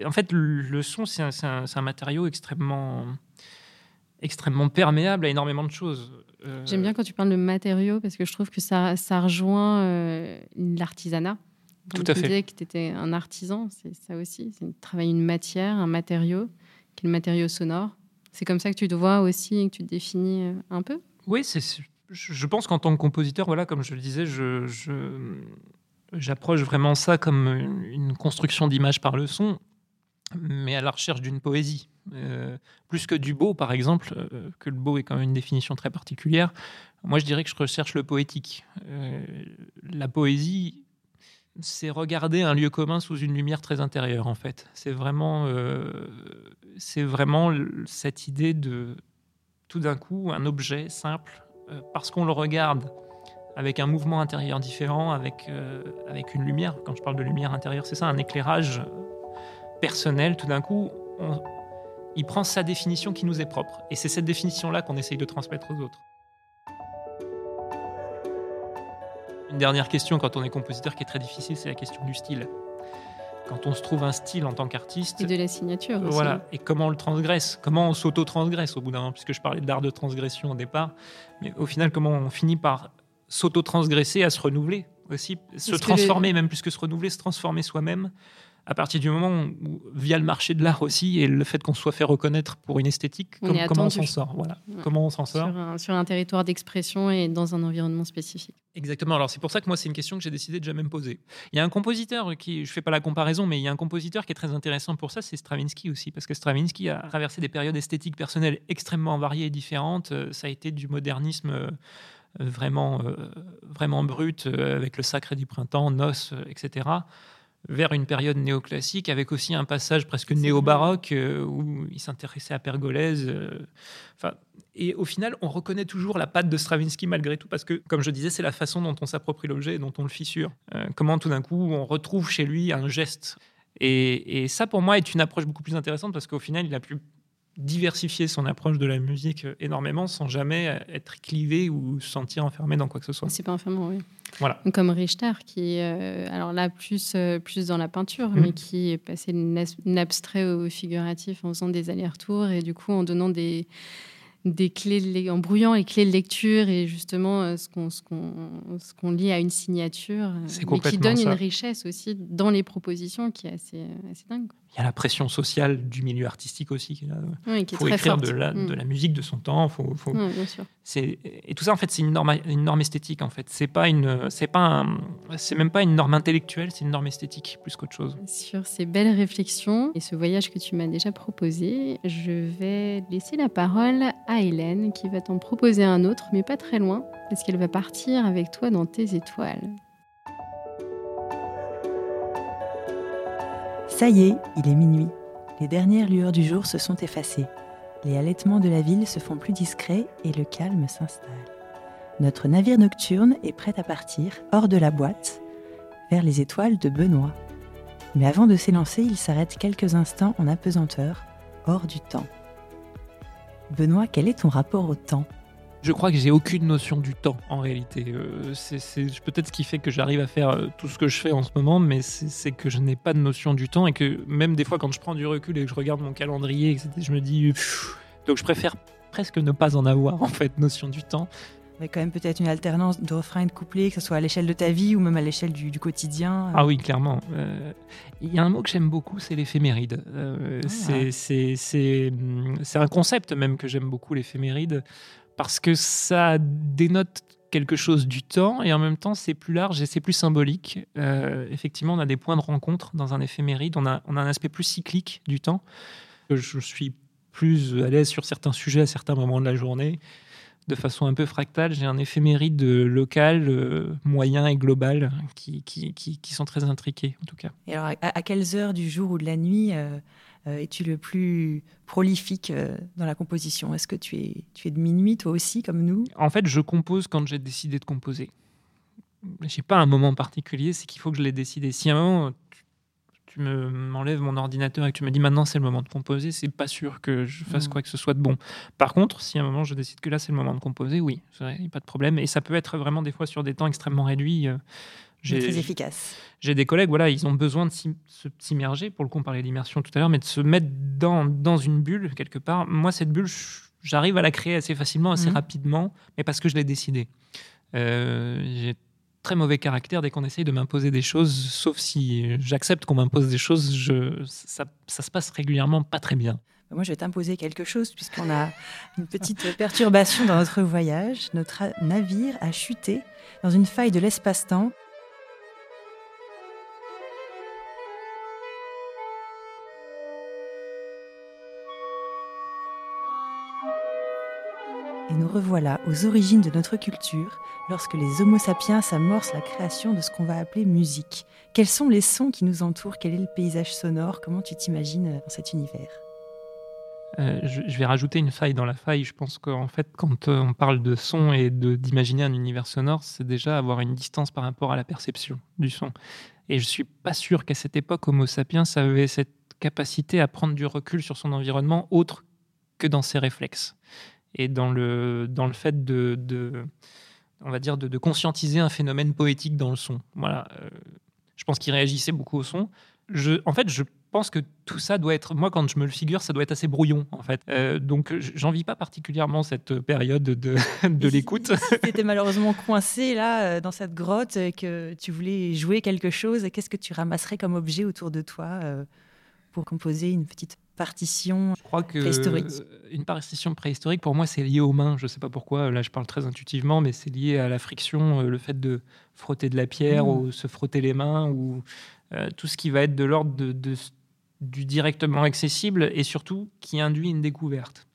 en fait, le, son, c'est un, matériau extrêmement, extrêmement perméable à énormément de choses. Euh, J'aime bien quand tu parles de matériaux parce que je trouve que ça, ça rejoint l'artisanat. Tout à fait. disais que tu étais un artisan, c'est ça aussi. C'est travailler une matière, un matériau, qui est le matériau sonore. C'est comme ça que tu te vois aussi et que tu te définis euh, un peu? Oui, c'est, je pense qu'en tant que compositeur, voilà, comme je le disais, je, j'approche vraiment ça comme une construction d'image par le son, mais à la recherche d'une poésie. Euh, plus que du beau, par exemple, euh, que le beau est quand même une définition très particulière. Moi, je dirais que je recherche le poétique. la poésie, c'est regarder un lieu commun sous une lumière très intérieure, en fait. C'est vraiment, euh, c'est vraiment cette idée de, tout d'un coup, un objet simple, euh, parce qu'on le regarde avec un mouvement intérieur différent, avec, euh, avec une lumière. Quand je parle de lumière intérieure, c'est ça, un éclairage personnel. Tout d'un coup, il prend sa définition qui nous est propre. Et c'est cette définition-là qu'on essaye de transmettre aux autres. Une dernière question quand on est compositeur qui est très difficile, c'est la question du style. Quand on se trouve un style en tant qu'artiste. Et de la signature aussi. Voilà. Et comment on le transgresse Comment on s'auto-transgresse au bout d'un moment Puisque je parlais d'art de transgression au départ. Mais au final, comment on finit par s'auto-transgresser, à se renouveler aussi, se transformer, même plus que se renouveler, se transformer soi-même à partir du moment où, via le marché de l'art aussi, et le fait qu'on soit fait reconnaître pour une esthétique, comment on s'en sort Voilà. Comment on s'en sort sur un, territoire d'expression et dans un environnement spécifique. Exactement. Alors c'est pour ça que moi, c'est une question que j'ai décidé de jamais me poser. Il y a un compositeur qui, je fais pas la comparaison, mais il y a un compositeur qui est très intéressant pour ça, c'est Stravinsky aussi, parce que Stravinsky a traversé des périodes esthétiques personnelles extrêmement variées et différentes. Euh, ça a été du modernisme euh, vraiment, euh, vraiment brut, avec le sacré du printemps, noces, etc vers une période néoclassique, avec aussi un passage presque néo-baroque euh, où il s'intéressait à Pergolèse. Euh, enfin, et au final, on reconnaît toujours la patte de Stravinsky malgré tout, parce que, comme je disais, c'est la façon dont on s'approprie l'objet et dont on le fissure. Euh, comment tout d'un coup, on retrouve chez lui un geste. Et, et, ça, pour moi, est une approche beaucoup plus intéressante, parce qu'au final, il a pu diversifier son approche de la musique énormément sans jamais être clivé ou se sentir enfermé dans quoi que ce soit. C'est pas enfermant, oui. Voilà. Comme Richter, qui, euh, alors là, plus, euh, plus dans la peinture, mmh. mais qui est passé de l'abstrait au figuratif en faisant des allers-retours et du coup en donnant des, des clés, en brouillant les clés de lecture et justement euh, ce qu'on ce qu'on lit à une signature, mais qui donne une richesse aussi dans les propositions qui est assez, assez dingue il y a la pression sociale du milieu artistique aussi. Qui il faut écrire de la, de mm. la, musique de son temps. Faut, faut... Et tout ça, en fait, c'est une norme, une norme esthétique. En fait, c'est pas une, c'est pas, c'est même pas une norme intellectuelle, c'est une norme esthétique plus qu'autre chose. Sur ces belles réflexions et ce voyage que tu m'as déjà proposé, je vais laisser la parole à Hélène qui va t'en proposer un autre, mais pas très loin, parce qu'elle va partir avec toi dans tes étoiles. Ça y est, il est minuit. Les dernières lueurs du jour se sont effacées. Les allaitements de la ville se font plus discrets et le calme s'installe. Notre navire nocturne est prêt à partir, hors de la boîte, vers les étoiles de Benoît. Mais avant de s'élancer, il s'arrête quelques instants en apesanteur, hors du temps. Benoît, quel est ton rapport au temps? Je crois que j'ai aucune notion du temps en réalité. Euh, c'est peut-être ce qui fait que j'arrive à faire euh, tout ce que je fais en ce moment, mais c'est que je n'ai pas de notion du temps et que même des fois quand je prends du recul et que je regarde mon calendrier, je me dis donc je préfère presque ne pas en avoir en fait notion du temps. Mais quand même peut-être une alternance de refrain et de couplet, que ce soit à l'échelle de ta vie ou même à l'échelle du, quotidien. Ah oui, clairement. Euh, il y a un mot que j'aime beaucoup, c'est l'éphéméride. Ah. C'est un concept même que j'aime beaucoup, l'éphéméride parce que ça dénote quelque chose du temps et en même temps c'est plus large et c'est plus symbolique. Euh, effectivement, on a des points de rencontre dans un éphéméride, on a, un aspect plus cyclique du temps. Je suis plus à l'aise sur certains sujets à certains moments de la journée. De façon un peu fractale, j'ai un éphéméride local, euh, moyen et global qui, sont très intriqués en tout cas. Et alors, à, quelles heures du jour ou de la nuit euh, es-tu le plus prolifique euh, dans la composition? Est-ce que tu es, tu es de minuit, toi aussi, comme nous? En fait, je compose quand j'ai décidé de composer. Je n'ai pas un moment particulier, c'est qu'il faut que je l'ai décidé. Si à un moment, tu, m'enlèves mon ordinateur et que tu me dis maintenant c'est le moment de composer, c'est pas sûr que je fasse mm. quoi que ce soit de bon. Par contre, si à un moment je décide que là c'est le moment de composer, oui, il n'y a pas de problème. Et ça peut être vraiment des fois sur des temps extrêmement réduits. Euh, très efficace. J'ai des collègues, voilà, ils ont besoin de s'immerger, pour le coup, on parlait d'immersion tout à l'heure, mais de se mettre dans, dans une bulle, quelque part. Moi, cette bulle, j'arrive à la créer assez facilement, assez mhm. rapidement, mais parce que je l'ai décidé. Euh, j'ai très mauvais caractère dès qu'on essaye de m'imposer des choses, sauf si j'accepte qu'on m'impose des choses, je, ça, ça se passe régulièrement pas très bien. Moi, je vais t'imposer quelque chose puisqu'on a une petite perturbation dans notre voyage. Notre navire a chuté dans une faille de l'espace-temps revoilà aux origines de notre culture, lorsque les Homo sapiens amorcent la création de ce qu'on va appeler musique. Quels sont les sons qui nous entourent? Quel est le paysage sonore? Comment tu t'imagines dans cet univers? Euh, je, vais rajouter une faille dans la faille. Je pense qu'en fait, quand euh, on parle de son et d'imaginer un univers sonore, c'est déjà avoir une distance par rapport à la perception du son. Et je suis pas sûr qu'à cette époque, Homo sapiens avait cette capacité à prendre du recul sur son environnement autre que dans ses réflexes et dans le, dans le fait de, de on va dire, de, de, conscientiser un phénomène poétique dans le son. Voilà. Euh, je pense qu'il réagissait beaucoup au son. Je, en fait, je pense que tout ça doit être, moi quand je me le figure, ça doit être assez brouillon en fait. Euh, donc j'en vis pas particulièrement cette période de, de l'écoute. Si, tu étais malheureusement coincé là euh, dans cette grotte et que tu voulais jouer quelque chose, qu'est-ce que tu ramasserais comme objet autour de toi euh, pour composer une petite partition je crois que préhistorique Une partition préhistorique, pour moi, c'est lié aux mains. Je ne sais pas pourquoi, là je parle très intuitivement, mais c'est lié à la friction, le fait de frotter de la pierre mmh. ou se frotter les mains ou tout ce qui va être de l'ordre de, de, du directement accessible et surtout qui induit une découverte.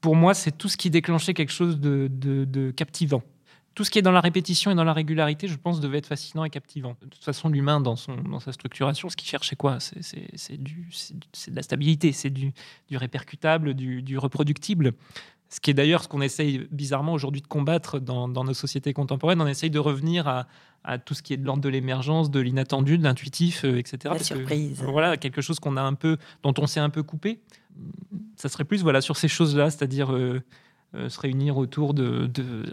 Pour moi, c'est tout ce qui déclenchait quelque chose de, captivant. Tout ce qui est dans la répétition et dans la régularité, je pense, devait être fascinant et captivant. De toute façon, l'humain, dans, dans sa structuration, ce qu'il cherchait quoi? C'est de la stabilité, c'est du, répercutable, du, reproductible. Ce qui est d'ailleurs ce qu'on essaye bizarrement aujourd'hui de combattre dans, nos sociétés contemporaines. On essaye de revenir à, tout ce qui est de l'ordre de l'émergence, de l'inattendu, de l'intuitif, euh, etc. La surprise. voilà, quelque chose qu'on a un peu, dont on s'est un peu coupé. Ça serait plus voilà sur ces choses-là, c'est-à-dire euh, se réunir autour de, de,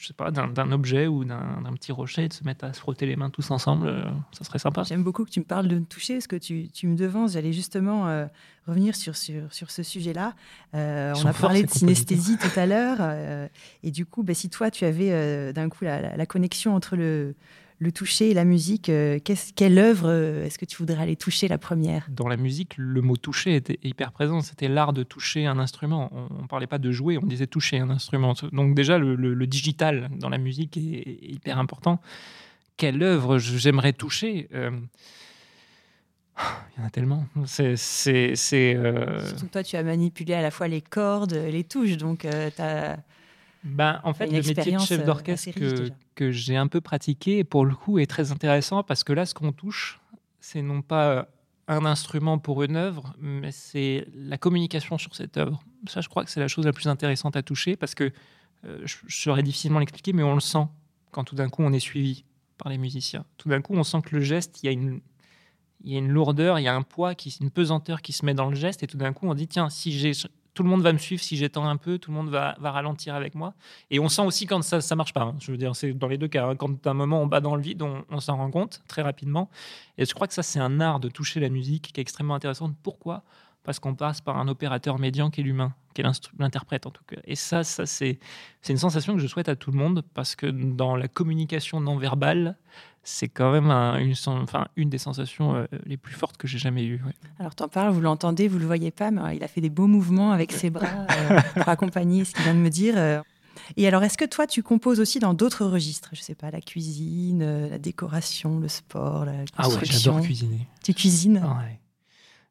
je sais pas, d'un objet ou d'un petit rocher, de se mettre à se frotter les mains tous ensemble, euh, ça serait sympa. J'aime beaucoup que tu me parles de toucher, parce que tu, tu me devances. J'allais justement euh, revenir sur, sur, sur ce sujet-là. Euh, on a parlé de synesthésie tout à l'heure. et du coup, bah, si toi, tu avais d'un coup la, connexion entre le, le toucher et la musique, euh, quelle œuvre euh, est-ce que tu voudrais aller toucher la première? Dans la musique, le mot toucher était hyper présent. C'était l'art de toucher un instrument. On ne parlait pas de jouer, on disait toucher un instrument. Donc déjà, le, digital dans la musique est, hyper important. Quelle œuvre j'aimerais toucher euh, Il y en a tellement. C'est, c'est, toi, tu as manipulé à la fois les cordes, les touches, donc tu as ben, en fait, le métier de chef euh, d'orchestre que, que j'ai un peu pratiqué, pour le coup, est très intéressant parce que là, ce qu'on touche, c'est non pas un instrument pour une œuvre, mais c'est la communication sur cette œuvre. Ça, je crois que c'est la chose la plus intéressante à toucher parce que euh, je, saurais difficilement l'expliquer, mais on le sent quand tout d'un coup on est suivi par les musiciens. Tout d'un coup, on sent que le geste, il y a une, il y a une lourdeur, il y a un poids, qui, une pesanteur qui se met dans le geste, et tout d'un coup, on dit tiens, si j'ai tout le monde va me suivre si j'étends un peu, tout le monde va, ralentir avec moi. Et on sent aussi quand ça ne marche pas. Hein. Je veux dire, c'est dans les deux cas. Hein. Quand à un moment on bat dans le vide, on, s'en rend compte très rapidement. Et je crois que ça, c'est un art de toucher la musique qui est extrêmement intéressant. Pourquoi? Parce qu'on passe par un opérateur médian qui est l'humain, qui est l'interprète en tout cas. Et ça, ça c'est une sensation que je souhaite à tout le monde parce que dans la communication non verbale, c'est quand même une, enfin, une des sensations euh, les plus fortes que j'ai jamais eues. Alors, tu en parles, vous l'entendez, vous le voyez pas, mais il a fait des beaux mouvements avec ses bras euh, pour accompagner ce qu'il vient de me dire. Euh. Et alors, est-ce que toi, tu composes aussi dans d'autres registres? Je sais pas, la cuisine, la décoration, le sport, la construction Ah ouais, j'adore cuisiner. Tu cuisines? Ah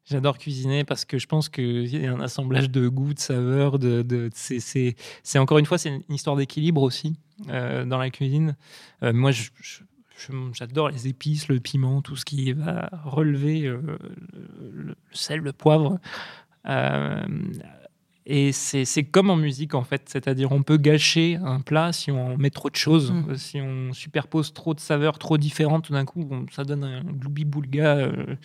J'adore cuisiner parce que je pense qu'il y a un assemblage de goûts, de saveurs. De, de c'est encore une fois, c'est une histoire d'équilibre aussi dans la cuisine. moi, je, J'adore les épices, le piment, tout ce qui va relever euh, le, sel, le poivre. Euh, et c'est comme en musique, en fait. C'est-à-dire, on peut gâcher un plat si on met trop de choses. Mm. Si on superpose trop de saveurs trop différentes, tout d'un coup, ça donne un gloubi-boulga. Euh,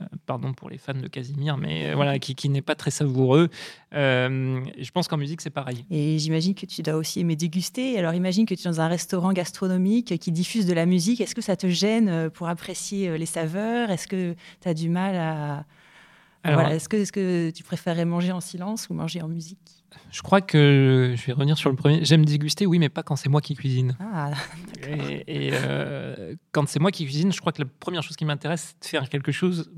euh, pardon pour les fans de Casimir, mais euh, voilà, qui, qui n'est pas très savoureux. je pense qu'en musique, c'est pareil. Et j'imagine que tu dois aussi aimer déguster. Alors, imagine que tu es dans un restaurant gastronomique qui diffuse de la musique. Est-ce que ça te gêne pour apprécier les saveurs? Est-ce que tu as du mal à est-ce que, est que tu préférerais manger en silence ou manger en musique? Je crois que je vais revenir sur le premier. J'aime déguster, oui, mais pas quand c'est moi qui cuisine. Ah, et, euh, quand c'est moi qui cuisine, je crois que la première chose qui m'intéresse, c'est de faire quelque chose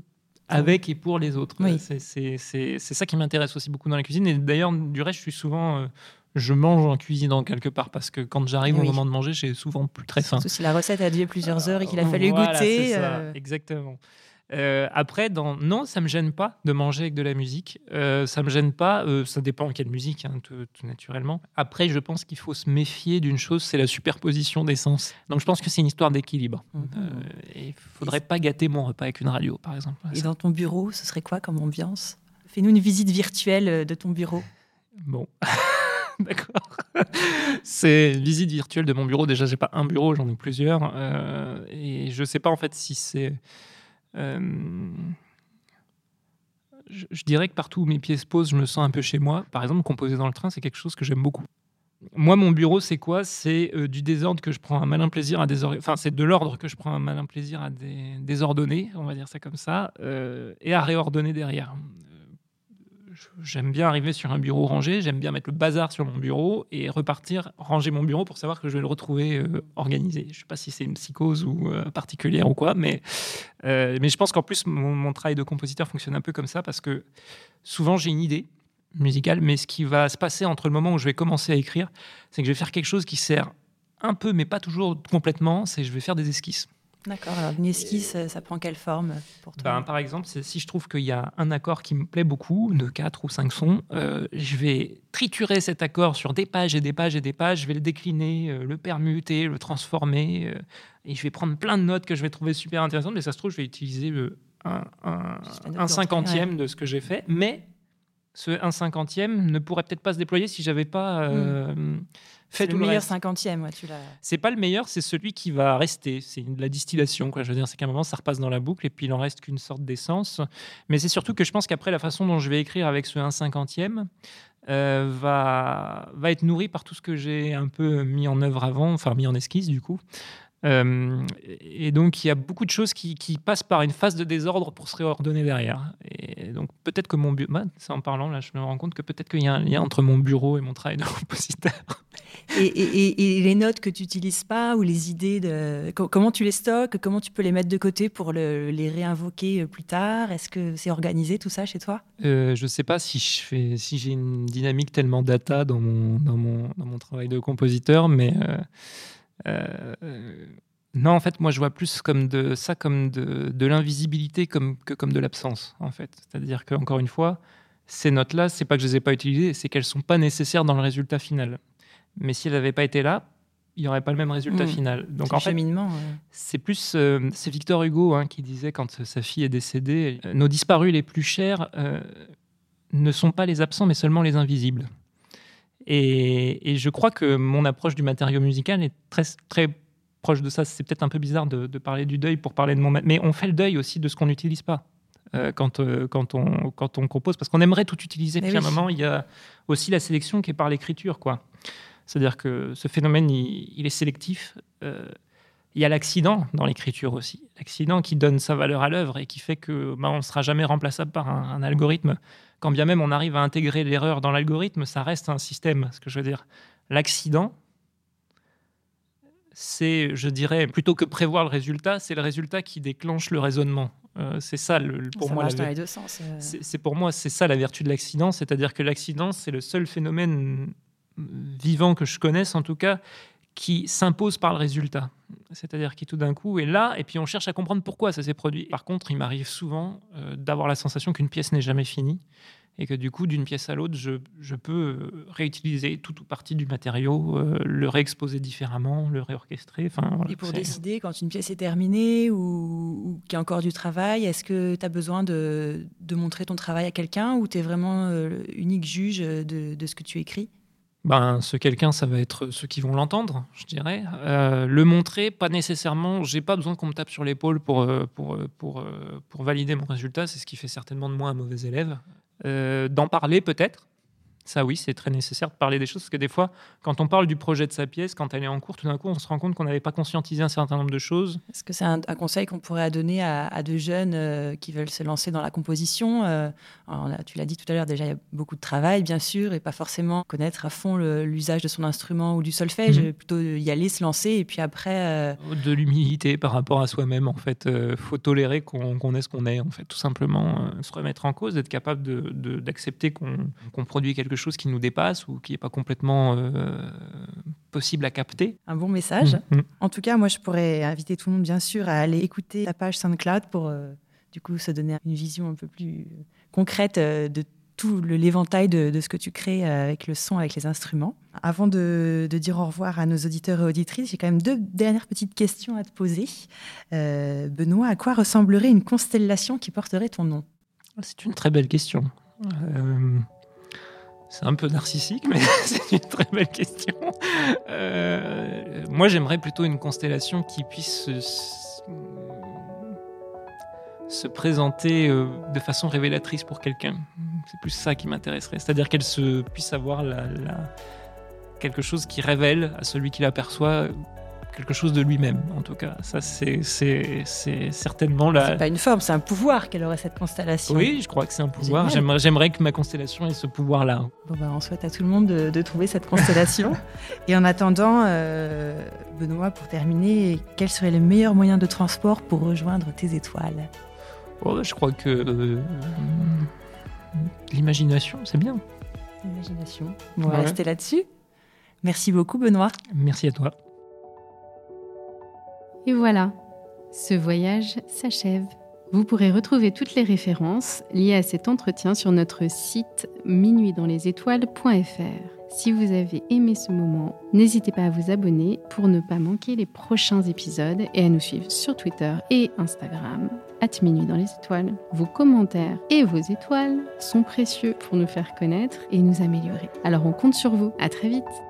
avec et pour les autres. C'est ça qui m'intéresse aussi beaucoup dans la cuisine. Et d'ailleurs, du reste, je suis souvent. Euh, je mange en cuisinant quelque part parce que quand j'arrive au moment de manger, j'ai souvent plus très faim. Si la recette a duré plusieurs heures et qu'il a fallu goûter. Euh, exactement. Euh, après, dans... non, ça me gêne pas de manger avec de la musique. Euh, ça me gêne pas. Euh, ça dépend quelle musique, hein, tout, naturellement. Après, je pense qu'il faut se méfier d'une chose, c'est la superposition des sens. Donc, je pense que c'est une histoire d'équilibre. Mhm. il faudrait pas gâter mon repas avec une radio, par exemple. Et dans ton bureau, ce serait quoi comme ambiance? Fais-nous une visite virtuelle de ton bureau. Bon. D'accord. c'est une visite virtuelle de mon bureau. Déjà, j'ai pas un bureau, j'en ai plusieurs. et je sais pas en fait si c'est euh, je, dirais que partout où mes pieds se posent, je me sens un peu chez moi. Par exemple, composer dans le train, c'est quelque chose que j'aime beaucoup. moi, mon bureau, c'est quoi? C'est euh, du désordre que je prends un malin plaisir à désordonner. Enfin, c'est de l'ordre que je prends un malin plaisir à désordonner, on va dire ça comme ça, euh, et à réordonner derrière. Euh, j'aime bien arriver sur un bureau rangé, j'aime bien mettre le bazar sur mon bureau et repartir, ranger mon bureau pour savoir que je vais le retrouver organisé. Je ne sais pas si c'est une psychose ou particulière ou quoi, mais, mais je pense qu'en plus, mon, mon travail de compositeur fonctionne un peu comme ça parce que souvent j'ai une idée musical, mais ce qui va se passer entre le moment où je vais commencer à écrire, c'est que je vais faire quelque chose qui sert un peu, mais pas toujours complètement, c'est je vais faire des esquisses. D'accord, alors une esquisse, ça prend quelle forme pour toi? Ben, Par exemple, si je trouve qu'il y a un accord qui me plaît beaucoup, de 4 ou 5 sons, euh, je vais triturer cet accord sur des pages et des pages et des pages, je vais le décliner, euh, le permuter, le transformer, euh, et je vais prendre plein de notes que je vais trouver super intéressantes, mais ça se trouve, je vais utiliser un, un, cinquantième de ce que j'ai fait, mais ce 1 cinquantième ne pourrait peut-être pas se déployer si j'avais pas euh, hmm. Fait le meilleur cinquantième. Ouais, tu c'est pas le meilleur, c'est celui qui va rester. C'est de la distillation. Quoi. Je veux dire, c'est qu'à un moment, ça repasse dans la boucle et puis il en reste qu'une sorte d'essence. Mais c'est surtout que je pense qu'après, la façon dont je vais écrire avec ce 1 cinquantième euh, va, va être nourri par tout ce que j'ai un peu mis en œuvre avant, enfin mis en esquisse du coup. Euh, et donc, il y a beaucoup de choses qui, passent par une phase de désordre pour se réordonner derrière. Et donc, peut-être que mon bureau, bah, c'est en parlant, là, je me rends compte que peut-être qu'il y a un lien entre mon bureau et mon travail de compositeur. Et, les notes que tu n'utilises pas ou les idées, de, comment tu les stockes Comment tu peux les mettre de côté pour les réinvoquer euh, plus tard? Est-ce que c'est organisé tout ça chez toi? Euh, Je ne sais pas si je fais, si j'ai une dynamique tellement data dans mon, dans mon, dans mon travail de compositeur, mais. Euh, non, en fait, moi, je vois plus comme de ça comme de, de l'invisibilité comme, que comme de l'absence, en fait. C'est-à-dire qu'encore une fois, ces notes-là, c'est pas que je les ai pas utilisées, c'est qu'elles sont pas nécessaires dans le résultat final. Mais si elles n'avaient pas été là, il n'y aurait pas le même résultat mmh. final. Donc en fait, c'est plus, euh, c'est Victor Hugo hein, qui disait quand sa fille est décédée, nos disparus les plus chers euh, ne sont pas les absents, mais seulement les invisibles. Et, je crois que mon approche du matériau musical est très, très proche de ça. C'est peut-être un peu bizarre de, parler du deuil pour parler de mon... Mais on fait le deuil aussi de ce qu'on n'utilise pas. Euh, quand, euh, quand, on, quand on compose, parce qu'on aimerait tout utiliser. Puis à un moment, il y a aussi la sélection qui est par l'écriture. quoi. C'est-à-dire que ce phénomène, il, est sélectif. Euh, il y a l'accident dans l'écriture aussi. L'accident qui donne sa valeur à l'œuvre et qui fait que bah, on ne sera jamais remplaçable par un algorithme quand bien même on arrive à intégrer l'erreur dans l'algorithme, ça reste un système. Ce que je veux dire, l'accident, c'est, je dirais, plutôt que prévoir le résultat, c'est le résultat qui déclenche le raisonnement. Euh, c'est ça, le, pour moi. La, deux sens. Euh. C'est pour moi, c'est ça la vertu de l'accident, c'est-à-dire que l'accident, c'est le seul phénomène vivant que je connaisse, en tout cas, qui s'impose par le résultat. C'est-à-dire qui tout d'un coup est là, et puis on cherche à comprendre pourquoi ça s'est produit. Par contre, il m'arrive souvent euh, d'avoir la sensation qu'une pièce n'est jamais finie, et que du coup, d'une pièce à l'autre, je, peux euh, réutiliser tout ou partie du matériau, euh, le réexposer différemment, le réorchestrer. Enfin, et pour décider quand une pièce est terminée ou, qu'il y a encore du travail, est-ce que tu as besoin de, montrer ton travail à quelqu'un ou tu es vraiment unique juge de ce que tu écris? Ben, ce quelqu'un, ça va être ceux qui vont l'entendre, je dirais. Euh, le montrer, pas nécessairement. J'ai pas besoin qu'on me tape sur l'épaule pour, euh, pour, euh, pour, pour, valider mon résultat. C'est ce qui fait certainement de moi un mauvais élève. D'en parler, peut-être. Ça, oui, c'est très nécessaire de parler des choses, parce que des fois, quand on parle du projet de sa pièce, quand elle est en cours, tout d'un coup, on se rend compte qu'on n'avait pas conscientisé un certain nombre de choses. Est-ce que c'est un, conseil qu'on pourrait donner à, à de jeunes euh, qui veulent se lancer dans la composition euh, Tu l'as dit tout à l'heure, déjà, il y a beaucoup de travail, bien sûr, et pas forcément connaître à fond l'usage de son instrument ou du solfège, mhm. plutôt y aller, se lancer, et puis après... Euh, de l'humilité par rapport à soi-même, en fait. Faut tolérer qu'on est ce qu'on est, en fait, tout simplement. se remettre en cause, être capable d'accepter de, qu'on produit quelque chose chose qui nous dépasse ou qui n'est pas complètement euh, possible à capter. Un bon message. Mm, mm. En tout cas, moi, je pourrais inviter tout le monde, bien sûr, à aller écouter ta page SoundCloud pour, euh, du coup, se donner une vision un peu plus concrète euh, de tout l'éventail de, ce que tu crées avec le son, avec les instruments. Avant de, dire au revoir à nos auditeurs et auditrices, j'ai quand même deux dernières petites questions à te poser. Benoît, à quoi ressemblerait une constellation qui porterait ton nom? C'est une très belle question. C'est un peu narcissique, mais c'est une très belle question. Euh, moi, j'aimerais plutôt une constellation qui puisse se, présenter euh, de façon révélatrice pour quelqu'un. C'est plus ça qui m'intéresserait. C'est-à-dire qu'elle se puisse avoir quelque chose qui révèle à celui qui l'aperçoit quelque chose de lui-même, en tout cas. Ça, c'est certainement la. C'est pas une forme, c'est un pouvoir qu'elle aurait cette constellation. Oui, je crois que c'est un pouvoir. J'aimerais que ma constellation ait ce pouvoir-là. Bon, bah, on souhaite à tout le monde de, trouver cette constellation. Et en attendant, euh, Benoît, pour terminer, quel serait le meilleur moyen de transport pour rejoindre tes étoiles? Oh, Je crois que euh, l'imagination, c'est bien. L'imagination. on va rester là-dessus. Merci beaucoup, Benoît. Merci à toi. Et voilà, ce voyage s'achève. Vous pourrez retrouver toutes les références liées à cet entretien sur notre site minuitdanslesétoiles.fr. Si vous avez aimé ce moment, n'hésitez pas à vous abonner pour ne pas manquer les prochains épisodes et à nous suivre sur Twitter et Instagram, at Minuit dans les étoiles. Vos commentaires et vos étoiles sont précieux pour nous faire connaître et nous améliorer. Alors on compte sur vous. À très vite!